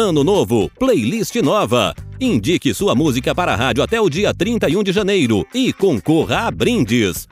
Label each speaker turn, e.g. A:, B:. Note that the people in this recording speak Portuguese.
A: Ano novo, playlist nova. Indique sua música para a rádio até o dia 31 de janeiro e concorra a brindes.